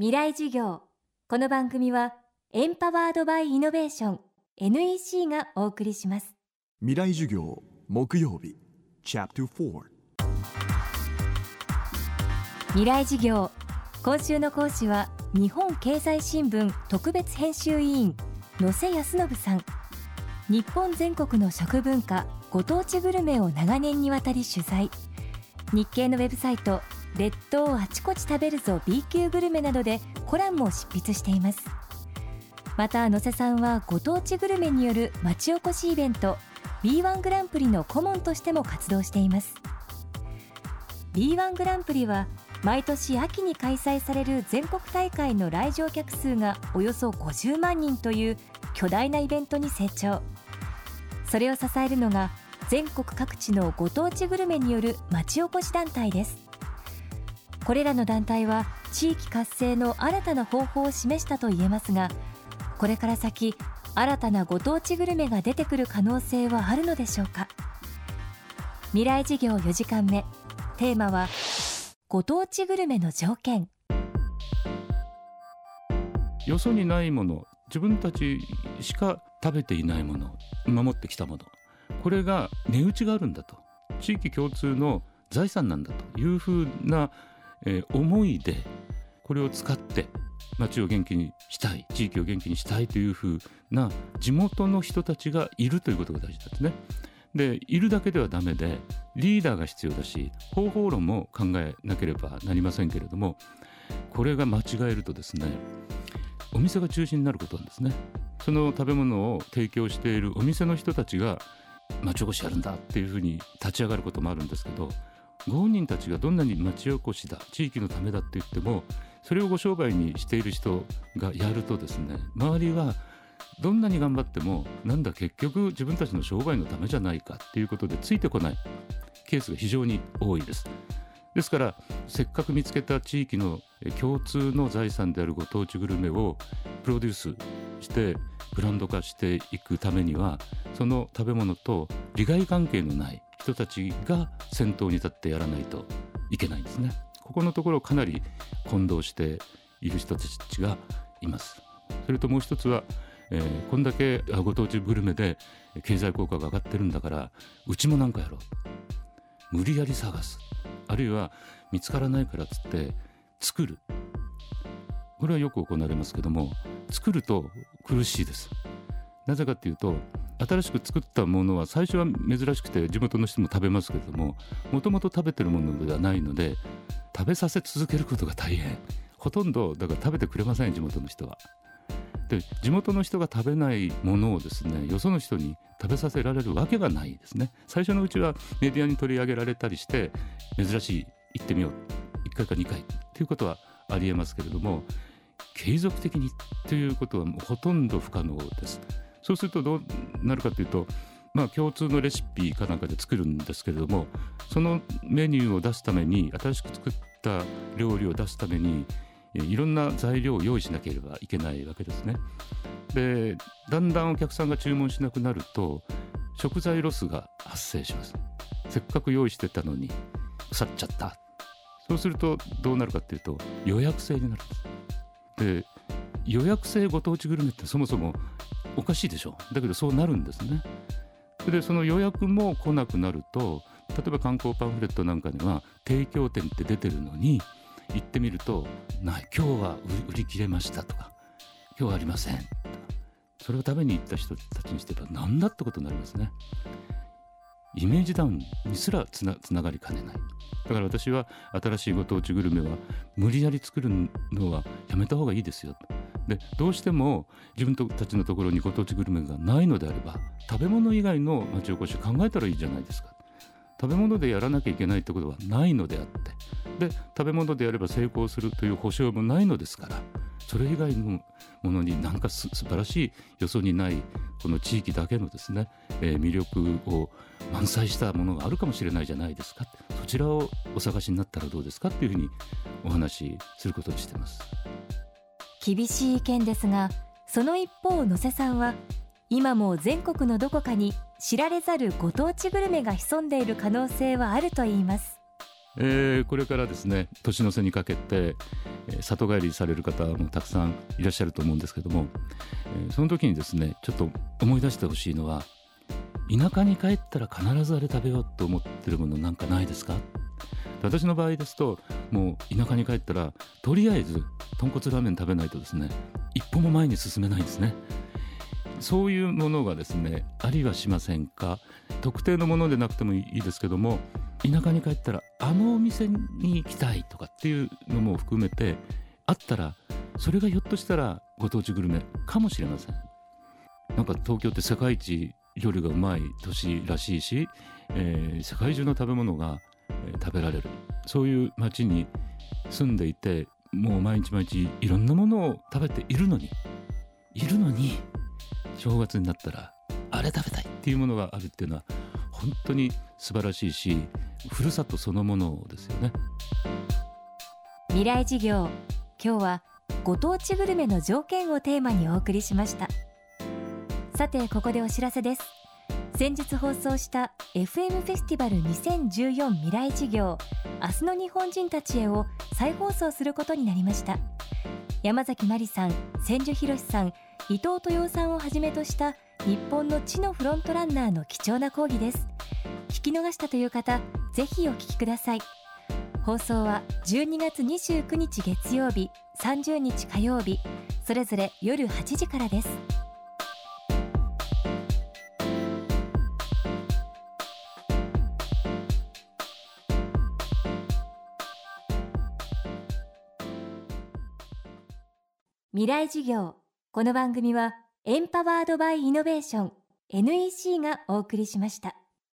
未来授業。この番組はエンパワードバイイノベーション NEC がお送りします。未来授業木曜日チャプター未来授業。今週の講師は日本経済新聞特別編集委員野瀬康信さん。日本全国の食文化ご当地グルメを長年にわたり取材。日経のウェブサイト列島あちこち食べるぞ B 級グルメなどでコラムを執筆しています。また野瀬さんはご当地グルメによる町おこしイベント B1 グランプリの顧問としても活動しています。B1 グランプリは毎年秋に開催される全国大会の来場客数がおよそ50万人という巨大なイベントに成長。それを支えるのが全国各地のご当地グルメによる町おこし団体です。これらの団体は地域活性の新たな方法を示したと言えますがこれから先新たなご当地グルメが出てくる可能性はあるのでしょうか。未来事業4時間目。テーマはご当地グルメの条件。よそにないもの自分たちしか食べていないもの守ってきたもの。これが値打ちがあるんだと。地域共通の財産なんだというふうな、えー、思いでこれを使って町を元気にしたい地域を元気にしたいというふうな地元の人たちがいるということが大事なんですね。でいるだけではダメでリーダーが必要だし方法論も考えなければなりませんけれどもこれが間違えるとですねお店が中心になることなんですねその食べ物を提供しているお店の人たちが町おこしやるんだっていうふうに立ち上がることもあるんですけどご本人たちがどんなに町おこしだ地域のためだって言ってもそれをご商売にしている人がやるとですね周りはどんなに頑張ってもなんだ結局自分たちの商売のためじゃないかっていうことでついてこないケースが非常に多いです。ですからせっかく見つけた地域の共通の財産であるご当地グルメをプロデュースしてブランド化していくためにはその食べ物と利害関係のない人たちが先頭に立ってやらないといけないんですね。ここのところかなり混同している人たちがいます。それともう一つはえー、こんだけご当地グルメで経済効果が上がってるんだからうちもなんかやろう無理やり探すあるいは見つからないからっつって作るこれはよく行われますけども作ると苦しいですなぜかっていうと新しく作ったものは最初は珍しくて地元の人も食べますけれどももともと食べてるものではないので食べさせ続けることが大変。ほとんどだから食べてくれません地元の人は。で地元の人が食べないものをですねよその人に食べさせられるわけがないですね。最初のうちはメディアに取り上げられたりして珍しい行ってみよう1回か2回ということはありえますけれども継続的にということはほとんど不可能です。そうするとどうなるかというとまあ、共通のレシピかなんかで作るんですけれどもそのメニューを出すために新しく作った料理を出すためにいろんな材料を用意しなければいけないわけですね。でだんだんお客さんが注文しなくなると食材ロスが発生します。せっかく用意してたのに腐っちゃったそうするとどうなるかっていうと予約制になる。で予約制ご当地グルメってそもそもおかしいでしょ。だけどそうなるんですね。でその予約も来なくなると例えば観光パンフレットなんかには提供店って出てるのに行ってみるとない今日は売り切れましたとか今日はありませんとか。それを食べに行った人たちにしては何だってことになりますね。イメージダウンにすらつながりかねない。だから私は新しいご当地グルメは無理やり作るのはやめた方がいいですよ。でどうしても自分たちのところにご当地グルメがないのであれば食べ物以外の町おこしを考えたらいいじゃないですか。食べ物でやらなきゃいけないってことはないのであって。で食べ物でやれば成功するという保証もないのですからそれ以外のものに何かす素晴らしいよそにないこの地域だけのですね、えー、魅力を満載したものがあるかもしれないじゃないですか。そちらをお探しになったらどうですかっていうふうにお話しすることにしてます。厳しい意見ですがその一方野瀬さんは今も全国のどこかに知られざるご当地グルメが潜んでいる可能性はあるといいます。えーこれからですね年の瀬にかけて、里帰りされる方もたくさんいらっしゃると思うんですけども、その時にですねちょっと思い出してほしいのは田舎に帰ったら必ずあれ食べようと思ってるものなんかないですか？私の場合ですともう田舎に帰ったらとりあえず豚骨ラーメン食べないとですね一歩も前に進めないんですね。そういうものがですねありはしませんか？特定のものでなくてもいいですけども田舎に帰ったらあのお店に行きたいとかっていうのも含めてあったらそれがひょっとしたらご当地グルメかもしれません。なんか東京って世界一料理がうまい都市らしいし、えー世界中の食べ物が、食べられる。そういう街に住んでいてもう毎日毎日いろんなものを食べているのにいるのに正月になったらあれ食べたいっていうものがあるっていうのは本当に素晴らしいしふるさとそのものですよね。未来事業今日はご当地グルメの条件をテーマにお送りしました。さてここでお知らせです。先日放送した FM フェスティバル2014未来事業明日の日本人たちへを再放送することになりました。山崎まりさん千住博さん伊藤豊さんをはじめとした日本の地のフロントランナーの貴重な講義です。聞き逃したという方ぜひお聞きください。放送は12月29日月曜日30日火曜日それぞれ夜8時からです。未来事業この番組はエンパワードバイイノベーション NEC がお送りしました。